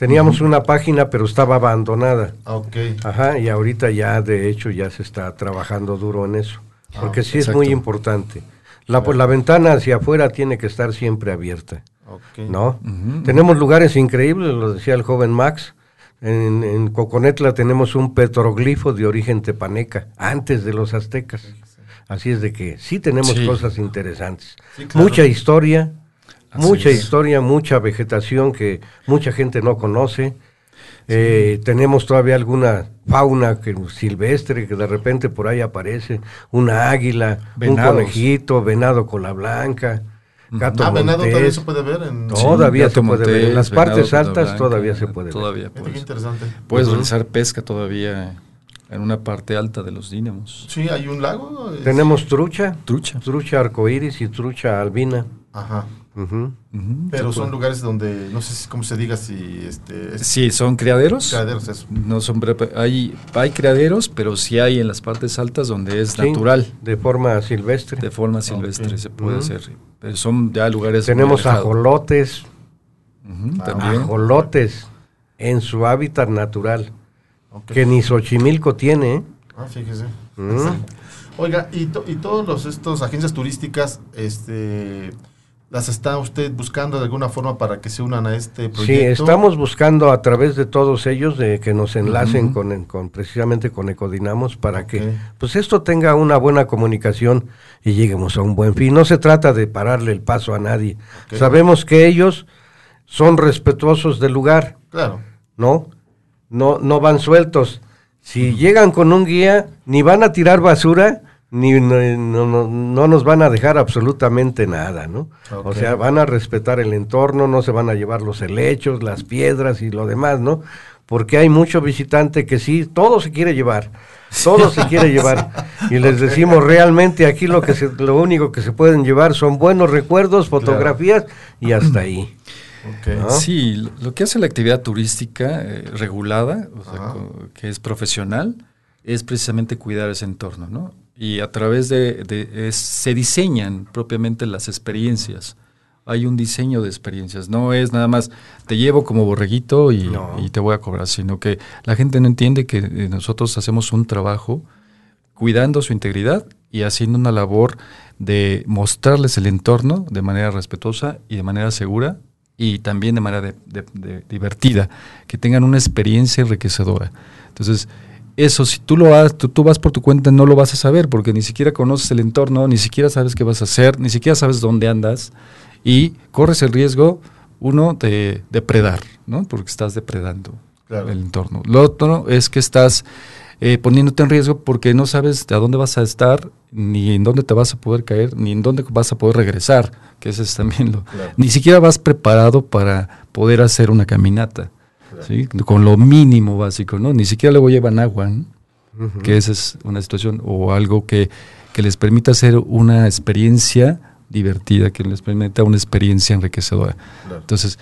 Teníamos una página, pero estaba abandonada. Ah, ok. Ajá, y ahorita ya, de hecho, ya se está trabajando duro en eso. Ah, porque sí es muy importante. La, pues, la ventana hacia afuera tiene que estar siempre abierta. Okay. ¿No? Tenemos lugares increíbles, lo decía el joven Max. En, en, Coconetla tenemos un petroglifo de origen tepaneca, antes de los aztecas. Así es de que sí tenemos cosas interesantes. Mucha historia, mucha historia, mucha vegetación que mucha gente no conoce. Eh, tenemos todavía alguna fauna que, silvestre que de repente por ahí aparece, una águila, un conejito, venado con la blanca. Gato ah, venado todavía se puede ver. En... Todavía se puede ver. En las partes altas todavía se puede todavía ver. Puedes, interesante. Puedes realizar pesca todavía en una parte alta de los dínamos. Sí, hay un lago. Tenemos trucha. Trucha. Trucha arcoíris y trucha albina. Ajá. Pero son lugares donde, no sé cómo se diga, si... Este, sí, son criaderos. Criaderos, eso. No son, hay, hay criaderos, pero sí hay en las partes altas donde es natural. De forma silvestre. De forma silvestre se puede hacer. Pero son ya lugares... Tenemos ajolotes. también. Ajolotes en su hábitat natural. Que ni Xochimilco tiene. ¿eh? Ah, fíjese. Oiga, y, y todos los estos agencias turísticas, este ¿Las está usted buscando de alguna forma para que se unan a este proyecto? Sí, estamos buscando a través de todos ellos de que nos enlacen con, con, precisamente con Ecodinamos para que pues esto tenga una buena comunicación y lleguemos a un buen fin. No se trata de pararle el paso a nadie. Sabemos que ellos son respetuosos del lugar. Claro. ¿No? No no van sueltos. Si llegan con un guía, ni van a tirar basura, ni no, no, nos van a dejar absolutamente nada, ¿no? O sea, van a respetar el entorno, no se van a llevar los helechos, las piedras y lo demás, ¿no? Porque hay mucho visitante que sí, todo se quiere llevar, todo se quiere llevar. Y les decimos, realmente aquí lo, que se, lo único que se pueden llevar son buenos recuerdos, fotografías y hasta ahí. Sí, lo que hace la actividad turística eh, regulada, que es profesional, es precisamente cuidar ese entorno, ¿no? Y a través de, se diseñan propiamente las experiencias. Hay un diseño de experiencias, no es nada más te llevo como borreguito y, te voy a cobrar, sino que la gente no entiende que eh, nosotros hacemos un trabajo cuidando su integridad y haciendo una labor de mostrarles el entorno de manera respetuosa y de manera segura y también de manera divertida, que tengan una experiencia enriquecedora. Entonces, eso si tú lo has, tú, vas por tu cuenta no lo vas a saber porque ni siquiera conoces el entorno, ni siquiera sabes qué vas a hacer, ni siquiera sabes dónde andas y corres el riesgo, uno, de depredar, ¿no? Porque estás depredando el entorno. Lo otro es que estás eh, poniéndote en riesgo porque no sabes a dónde vas a estar, ni en dónde te vas a poder caer, ni en dónde vas a poder regresar, que ese es también lo... Ni siquiera vas preparado para poder hacer una caminata con lo mínimo básico, ¿no? Ni siquiera luego llevan agua, que esa es una situación o algo que, les permita hacer una experiencia divertida, que les permita una experiencia enriquecedora. Entonces,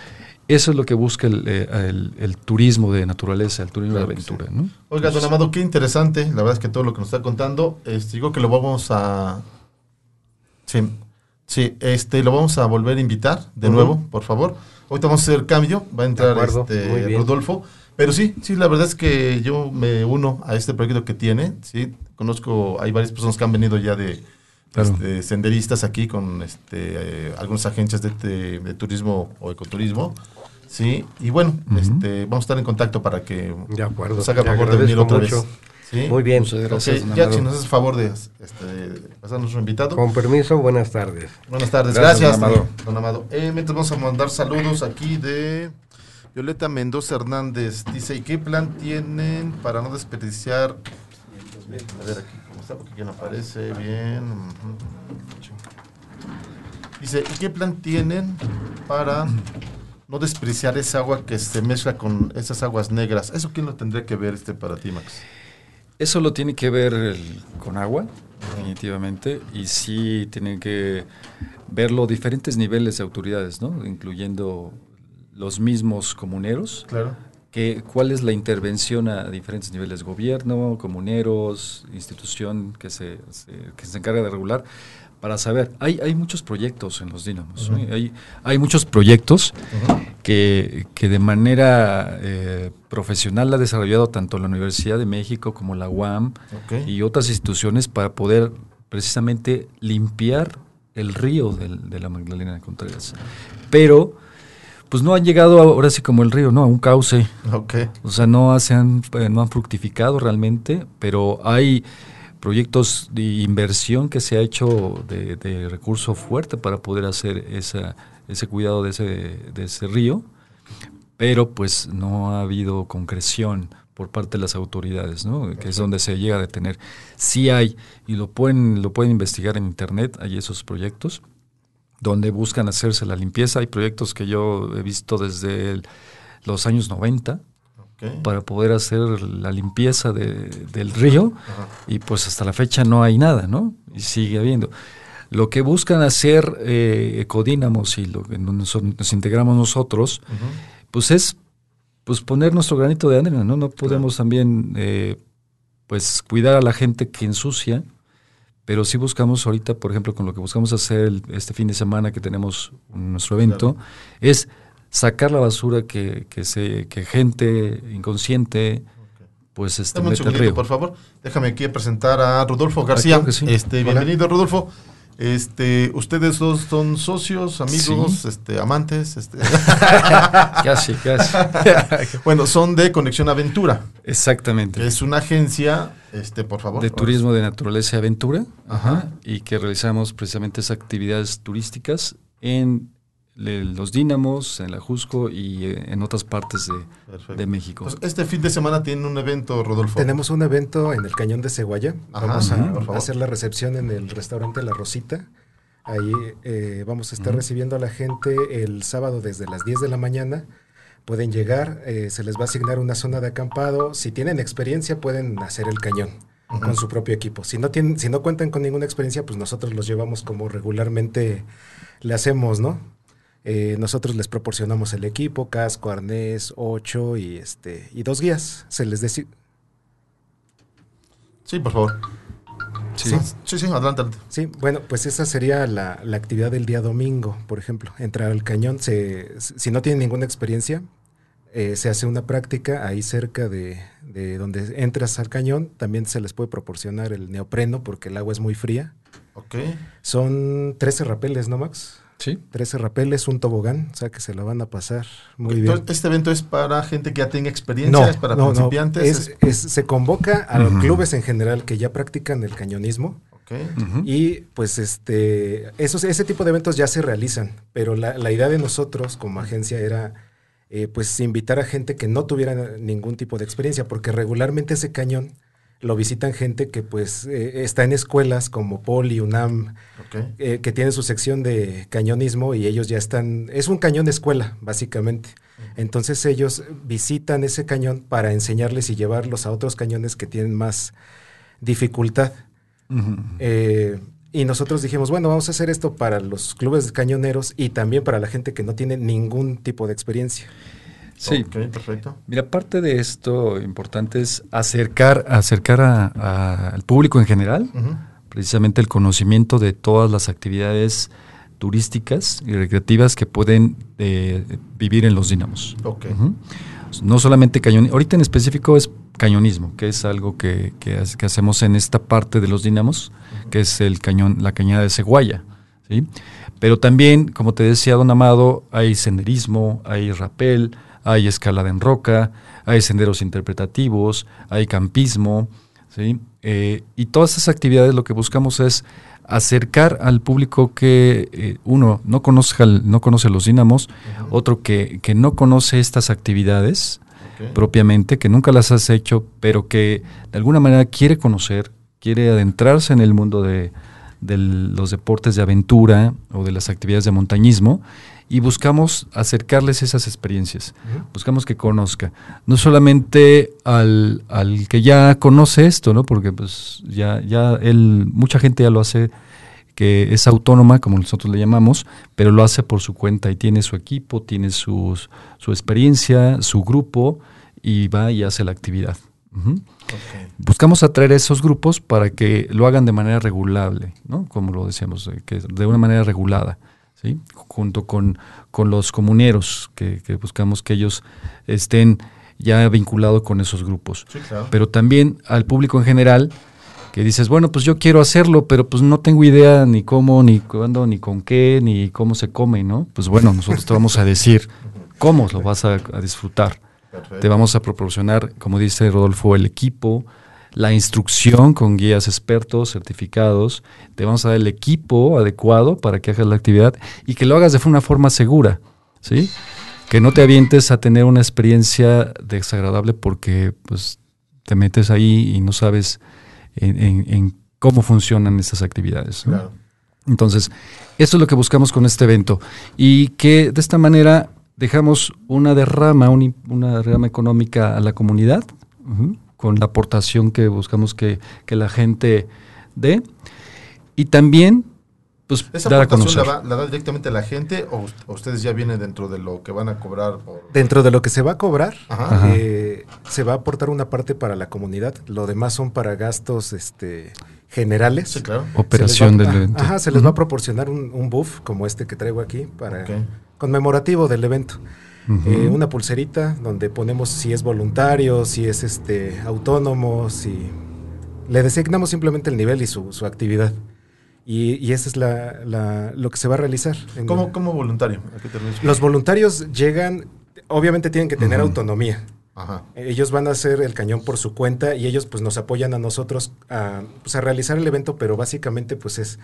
Eso es lo que busca el, eh, el- el turismo de naturaleza, el turismo Claro de que aventura. sí. ¿no? Oiga, don Amado, qué interesante. La verdad es que todo lo que nos está contando, este, digo que lo vamos a. Sí, sí, este, lo vamos a volver a invitar de nuevo, por favor. Ahorita vamos a hacer el cambio, va a entrar este. Rodolfo. Pero sí, sí, la verdad es que yo me uno a este proyecto que tiene. Sí, conozco, hay varias personas que han venido ya de Claro. este, senderistas aquí con este, eh, algunas agencias de, de- de turismo o ecoturismo. Sí, y bueno, este, vamos a estar en contacto para que De acuerdo. nos haga favor de venir otra mucho. vez. ¿Sí? Muy bien. Muchas gracias. don Jack, Amado. si nos haces favor de este, pasar a nuestro invitado. Con permiso, buenas tardes. Buenas tardes, Gracias, gracias, don Amado. don Amado. Eh, mientras vamos a mandar saludos aquí de Violeta Mendoza Hernández. Dice, ¿y qué plan tienen para no desperdiciar? A ver aquí cómo está, porque aquí no aparece bien. Dice, ¿y qué plan tienen para no desperdiciar esa agua que se mezcla con esas aguas negras? ¿Eso quién lo tendría que ver este para ti, Max? Eso lo tiene que ver el- con agua, definitivamente, y sí tienen que verlo diferentes niveles de autoridades, ¿no? Incluyendo los mismos comuneros, Claro. que, cuál es la intervención a diferentes niveles, gobierno, comuneros, institución que se, se- que se encarga de regular, para saber. Hay, hay muchos proyectos en los Dínamos, hay, hay muchos proyectos que, que de manera eh, profesional ha desarrollado tanto la Universidad de México como la UAM y otras instituciones para poder precisamente limpiar el río del- de la Magdalena de Contreras. Pero, pues no han llegado ahora sí como el río, ¿no? A un cauce. O sea, no, se han, eh, no han fructificado realmente, pero hay proyectos de inversión que se ha hecho de, de recurso fuerte para poder hacer esa, ese cuidado de ese, de ese río, pero pues no ha habido concreción por parte de las autoridades, ¿no? que es donde se llega a detener. Sí hay, y lo pueden, lo pueden investigar en internet, hay esos proyectos donde buscan hacerse la limpieza. Hay proyectos que yo he visto desde el- los años 90 Ok. para poder hacer la limpieza de- del río Ajá. y pues hasta la fecha no hay nada, ¿no? Y sigue habiendo. Lo que buscan hacer eh, Ecodínamos y lo que nos, nos integramos nosotros, pues es pues poner nuestro granito de arena, ¿no? No podemos también eh, pues cuidar a la gente que ensucia, pero sí buscamos ahorita, por ejemplo, con lo que buscamos hacer el- este fin de semana que tenemos nuestro evento, es sacar la basura que, que se, que gente inconsciente pues este, Dame un mete río. por favor. Déjame aquí presentar a Rodolfo García. claro que sí. Este, Hola. bienvenido, Rodolfo. Este, ustedes dos son socios, amigos, Sí. este, amantes, este. Casi, casi. bueno, son de Conexión Aventura, Exactamente. que es una agencia, este, por favor. de turismo de naturaleza y aventura Ajá. y que realizamos precisamente esas actividades turísticas en los Dínamos, en la Jusco y eh, en otras partes de, México. Este fin de semana tiene un evento, Rodolfo. Tenemos un evento en el Cañón de Ceguaya. Ajá, vamos a por favor. hacer la recepción en el restaurante La Rosita. Ahí eh, vamos a estar recibiendo a la gente el sábado desde las 10 de la mañana. Pueden llegar, eh, se les va a asignar una zona de acampado. Si tienen experiencia, pueden hacer el cañón con su propio equipo. Si no, tienen, si no cuentan con ninguna experiencia, pues nosotros los llevamos como regularmente le hacemos, ¿no? Eh, nosotros les proporcionamos el equipo, casco, arnés, ocho y, este, y dos guías. Se les desi- Sí, por favor. Sí. Sí, sí, sí, adelante, adelante. Sí, bueno, pues esa sería la, la actividad del día domingo, por ejemplo. Entrar al cañón, se, si no tienen ninguna experiencia, eh, se hace una práctica ahí cerca de, de donde entras al cañón. También se les puede proporcionar el neopreno porque el agua es muy fría. Ok. Son 13 rapeles, ¿no, Max? Sí. 13 rapeles, un tobogán, o sea que se la van a pasar muy Entonces, bien. este evento es para gente que ya tenga experiencia, es para principiantes. es- es- es- se convoca a los clubes en general que ya practican el cañonismo. ok. Ujú. Y pues este, esos, ese tipo de eventos ya se realizan, pero la, la idea de nosotros como agencia era eh, pues invitar a gente que no tuviera ningún tipo de experiencia, porque regularmente ese cañón lo visitan gente que pues eh, está en escuelas como Poli, UNAM, eh, que tienen su sección de cañonismo y ellos ya están, es un cañón de escuela, básicamente. Entonces ellos visitan ese cañón para enseñarles y llevarlos a otros cañones que tienen más dificultad. Eh, Y nosotros dijimos, bueno, vamos a hacer esto para los clubes de cañoneros y también para la gente que no tiene ningún tipo de experiencia. Sí, Ok, perfecto. Mira, parte de esto importante es acercar, acercar a- a- al público en general, precisamente el conocimiento de todas las actividades turísticas y recreativas que pueden eh, vivir en los dínamos. Ok. Ujú. No solamente cañonismo, ahorita en específico es cañonismo, que es algo que, que ha- que hacemos en esta parte de los dínamos, que es el cañón, la cañada de Ceguaya. ¿sí? Pero también, como te decía Don Amado, hay senderismo, hay rapel, hay escalada en roca, hay senderos interpretativos, hay campismo, ¿sí? Eh, y todas esas actividades lo que buscamos es acercar al público que eh, uno no conozca no conoce los dínamos, otro que, que no conoce estas actividades propiamente, que nunca las has hecho, pero que de alguna manera quiere conocer, quiere adentrarse en el mundo de, de los deportes de aventura o de las actividades de montañismo y buscamos acercarles esas experiencias, buscamos que conozca, no solamente al, al que ya conoce esto, ¿no? porque pues ya, ya él, mucha gente ya lo hace que es autónoma, como nosotros le llamamos, pero lo hace por su cuenta y tiene su equipo, tiene sus- su experiencia, su grupo y va y hace la actividad. Buscamos atraer a esos grupos para que lo hagan de manera regulable, ¿no? como lo decíamos, que de una manera regulada, ¿sí? junto con, con los comuneros, que, que buscamos que ellos estén ya vinculados con esos grupos Sí, claro. pero también al público en general que dices, bueno, pues yo quiero hacerlo, pero pues no tengo idea ni cómo, ni cuándo, ni con qué, ni cómo se come, ¿no? Pues bueno, nosotros te vamos a decir cómo lo vas a, a disfrutar. Perfecto. Te vamos a proporcionar, como dice Rodolfo, el equipo, la instrucción con guías expertos, certificados, te vamos a dar el equipo adecuado para que hagas la actividad y que lo hagas de una forma segura, ¿sí? Que no te avientes a tener una experiencia desagradable porque pues te metes ahí y no sabes en, en- en cómo funcionan estas actividades. ¿no? Claro. Entonces, eso es lo que buscamos con este evento. Y que de esta manera dejamos una derrama, una derrama económica a la comunidad, con la aportación que buscamos que, que la gente dé. Y también, pues, ¿Esa dar a aportación conocer. la, va- la da directamente la gente o, us- o ustedes ya vienen dentro de lo que van a cobrar? Por... Dentro de lo que se va a cobrar, Ajá. Ajá. eh, se va a aportar una parte para la comunidad. Lo demás son para gastos este, generales. Sí, claro. Operación del ah, evento. Ajá, se les va a proporcionar un, un buff como este que traigo aquí para conmemorativo del evento. Eh, una pulserita donde ponemos si es voluntario, si es este autónomo, si le designamos simplemente el nivel y su, su actividad. Y, y esa es la, la- lo que se va a realizar. en- ¿Cómo, cómo voluntario? ¿A qué te refieres? Los voluntarios llegan, obviamente tienen que tener autonomía. Ajá. Ellos van a hacer el cañón por su cuenta y ellos pues nos apoyan a nosotros a, pues, a realizar el evento, pero básicamente pues es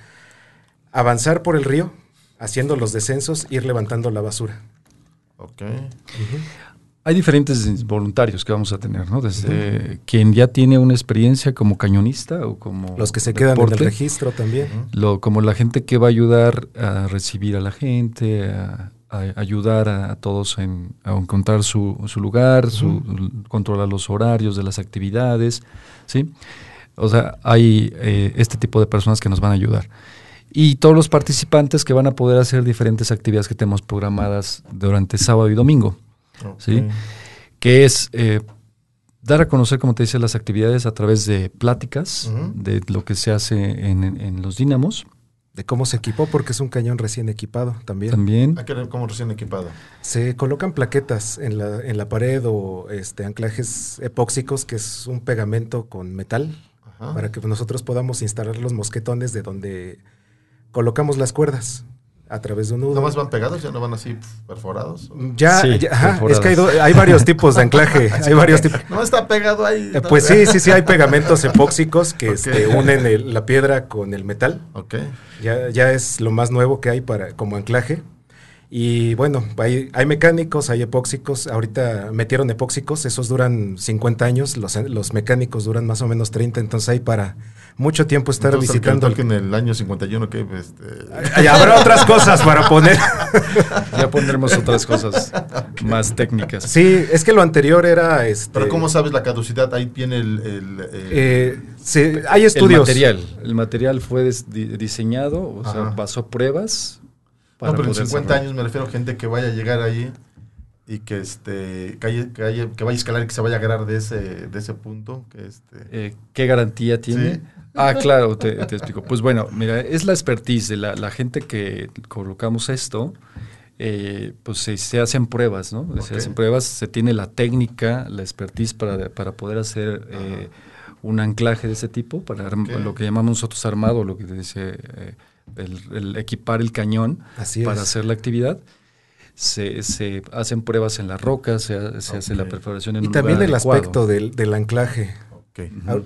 avanzar por el río, haciendo los descensos, ir levantando la basura. Ok. Hay diferentes voluntarios que vamos a tener, ¿no? Desde quien ya tiene una experiencia como cañonista o como Los que se quedan en el registro también. lo, como la gente que va a ayudar a recibir a la gente, a, a ayudar a, a todos en, a encontrar su, su lugar, su, controlar los horarios de las actividades, ¿sí? O sea, hay eh, este tipo de personas que nos van a ayudar. Y todos los participantes que van a poder hacer diferentes actividades que tenemos programadas durante sábado y domingo. ¿sí? que es eh, dar a conocer, como te decía, las actividades a través de pláticas, de lo que se hace en, en- en los dínamos De cómo se equipó, porque es un cañón recién equipado también. también. Hay que ver cómo recién equipado. Se colocan plaquetas en la, en la pared o este, anclajes epóxicos, que es un pegamento con metal, Ajá. para que nosotros podamos instalar los mosquetones de donde colocamos las cuerdas a través de un nudo. ¿Nada más van pegados? ¿Ya no van así perforados? Ya, Sí, ya, ajá, es que hay, do- hay varios tipos de anclaje, hay varios tipos. No está pegado ahí. Eh, no, Pues sí, sí, sí, hay pegamentos epóxicos que este, unen el- la piedra con el metal. Ok. Ya, ya es lo más nuevo que hay para como anclaje. Y bueno, hay, hay mecánicos, hay epóxicos. Ahorita metieron epóxicos, esos duran 50 años, los, los mecánicos duran más o menos 30, entonces hay para mucho tiempo estar Entonces, el que visitando. toque en el año 51, que este, Ay, Habrá otras cosas para poner. Ya pondremos otras cosas más técnicas. Sí, es que lo anterior era este. Pero ¿cómo sabes la caducidad? Ahí tiene el... el, el- Eh, Sí, hay estudios. El material, el material fue diseñado, o sea, Ajá. pasó pruebas. No, pero en poder 50 desarrollar. años me refiero a gente que vaya a llegar ahí y que este que, haya- que, haya- que vaya a escalar y que se vaya a agarrar de ese, de ese punto. Que este, Eh, ¿Qué garantía tiene? Sí. Ah, claro, te, te explico. Pues bueno, mira, es la expertise de la, la gente que colocamos esto. eh, pues se, se hacen pruebas, ¿no? Se hacen pruebas, se tiene la técnica, la expertise para, para poder hacer eh, un anclaje de ese tipo, para arm- Ok. lo que llamamos nosotros armado, lo que dice eh, el, el equipar el cañón Así para hacer la actividad. Se, se hacen pruebas en la roca, se, se hace la perforación en Y un también lugar el adecuado. aspecto del, del anclaje.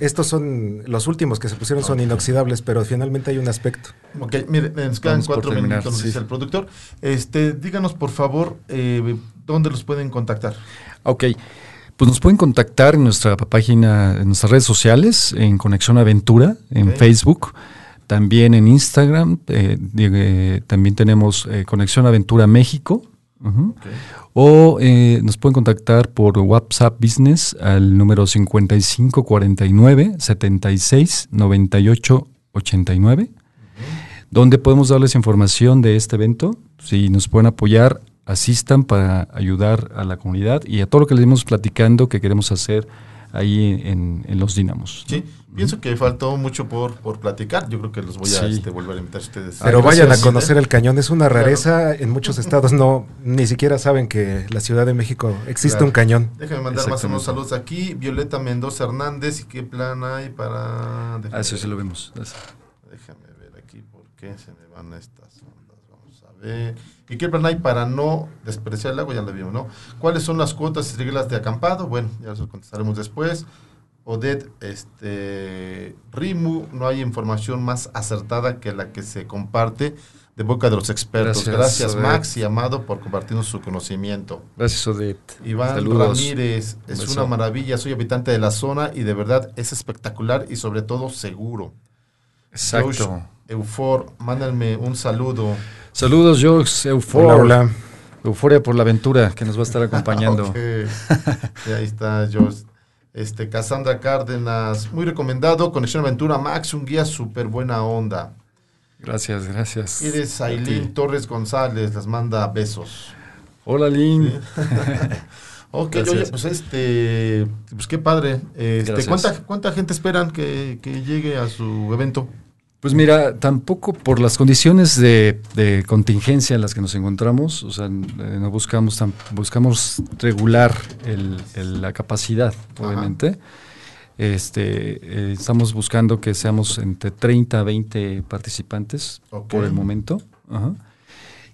Estos son, los últimos que se pusieron son inoxidables, pero finalmente hay un aspecto. Ok, mire, nos quedan Vamos por cuatro terminar, minutos, nos sí. dice el productor. Este, díganos, por favor, eh, dónde los pueden contactar. Ok, pues nos pueden contactar en nuestra página, en nuestras redes sociales, en Conexión Aventura, en Ok. Facebook, también en Instagram, eh, eh, también tenemos eh, Conexión Aventura México. O eh, nos pueden contactar por WhatsApp Business al número 5549 76 98 89, donde podemos darles información de este evento. Si nos pueden apoyar, asistan para ayudar a la comunidad y a todo lo que les dimos platicando que queremos hacer ahí en, en los Dínamos. Sí, pienso que faltó mucho por, por platicar. Yo creo que los voy a Sí. este, volver a invitar a ustedes. Pero vayan a conocer el cañón, es una Claro. rareza. En muchos estados no, ni siquiera saben que la Ciudad de México existe Claro. un cañón. Déjame mandar más unos saludos aquí. Violeta Mendoza Hernández. ¿Y qué plan hay para...? Ah, déjame sí, lo vemos. Déjame ver aquí por qué se me van estas ondas. Vamos a ver. ¿Y qué plan hay para no despreciar el agua? Ya lo vimos, ¿no? ¿Cuáles son las cuotas y reglas de acampado? Bueno, ya los contestaremos después. Odette, este, Rimu, no hay información más acertada que la que se comparte de boca de los expertos. Gracias, Gracias. Max y Amado por compartirnos su conocimiento. Gracias, Odette. Iván Saludos. Ramírez, es una maravilla, soy habitante de la zona y de verdad es espectacular y sobre todo seguro. Josh Exacto. Eufor, mándame un saludo. Saludos, George Eufor. Hola, hola. Euforia por la aventura que nos va a estar acompañando. Ok. Sí, ahí está, George. Este, Cassandra Cárdenas, muy recomendado. Conexión Aventura Max, un guía súper buena onda. Gracias, gracias. Iris A ti. Ailín Torres González, les manda besos. Hola, Lynn. Ok, oye, pues este, pues qué padre. Este. ¿cuánta, ¿Cuánta gente esperan que, que llegue a su evento? Pues mira, tampoco por las condiciones de, de contingencia en las que nos encontramos, o sea, eh, no buscamos tan- buscamos regular el- el- la capacidad, Ajá. obviamente. Este, eh, estamos buscando que seamos entre 30 a 20 participantes por el momento. Ajá.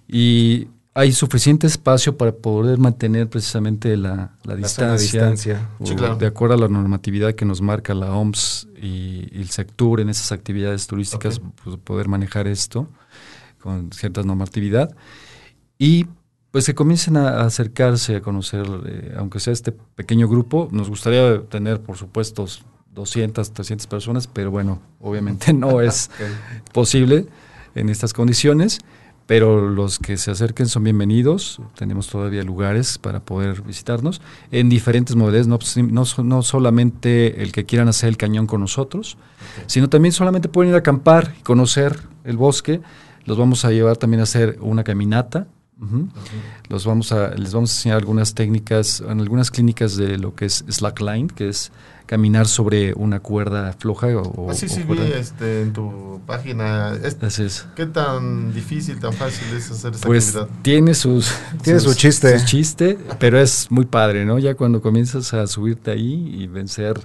Y hay suficiente espacio para poder mantener precisamente la, la La distancia, distancia. o Sí, claro. de acuerdo a la normatividad que nos marca la OMS y, y el sector en esas actividades turísticas, pues, poder manejar esto con cierta normatividad. Y pues que comiencen a, a acercarse a conocer, eh, aunque sea este pequeño grupo, nos gustaría tener, por supuesto, 200, 300 personas, pero bueno, obviamente no es posible en estas condiciones, pero los que se acerquen son bienvenidos, tenemos todavía lugares para poder visitarnos en diferentes modalidades, no, no, so- no solamente el que quieran hacer el cañón con nosotros, sino también solamente pueden ir a acampar y conocer el bosque, los vamos a llevar también a hacer una caminata, los vamos a, les vamos a enseñar algunas técnicas, en algunas clínicas de lo que es slackline, que es caminar sobre una cuerda floja o, Ah, sí, o sí, vi cuerda. este, en tu página. Es- Así es. ¿Qué tan difícil, tan fácil es hacer esta Pues actividad? tiene sus Tiene su chiste. su chiste, pero es muy padre, ¿no? Ya cuando comienzas a subirte ahí y vencer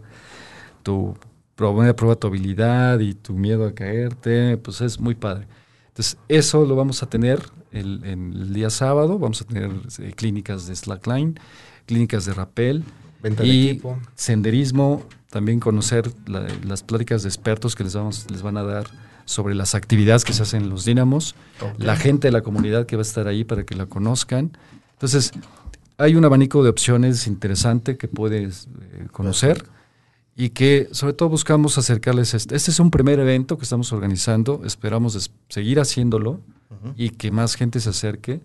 tu prueba, prueba tu habilidad y tu miedo a caerte, pues es muy padre. Entonces, eso lo vamos a tener el, en el día sábado, vamos a tener eh, clínicas de slackline, clínicas de rappel Venta de y equipo. senderismo, también conocer la- las pláticas de expertos que les, vamos, les van a dar sobre las actividades que se hacen en los dínamos, la gente de la comunidad que va a estar ahí para que la conozcan. Entonces, hay un abanico de opciones interesante que puedes eh, conocer y que sobre todo buscamos acercarles. Este, este es un primer evento que estamos organizando, esperamos seguir haciéndolo y que más gente se acerque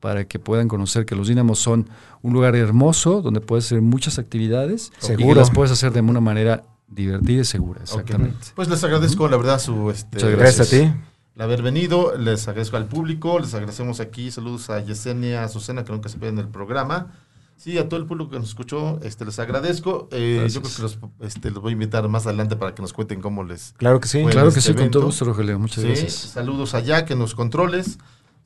para que puedan conocer que los Dínamos son un lugar hermoso donde puedes hacer muchas actividades y que Seguro. las puedes hacer de una manera divertida y segura, exactamente. Pues les agradezco, la verdad, su... Este, Muchas Gracias a ti. el haber venido, les agradezco al público, les agradecemos aquí, saludos a Yesenia, a Azucena, que nunca se ve en el programa. Sí, a todo el público que nos escuchó, este, les agradezco. Eh, yo creo que los, este, los voy a invitar más adelante para que nos cuenten cómo les... Claro que sí. Claro que este sí, con todo evento. gusto, Rogelio. Muchas Sí, gracias. Saludos a Jack en los controles.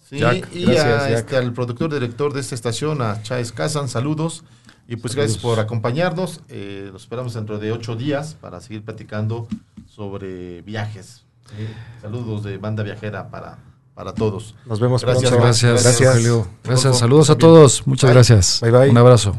Sí, Jack, y gracias, a, Jack. este, al productor director de esta estación, a Chávez Casan, saludos. Y pues gracias por acompañarnos. Eh, los esperamos dentro de ocho días para seguir platicando sobre viajes. Sí, Saludos de banda viajera para, para todos. Nos vemos Gracias, pronto. Gracias, Gracias. Gracias. Rodolfo, Saludos a todos. Muchas Bye. gracias. Bye, bye. Un abrazo.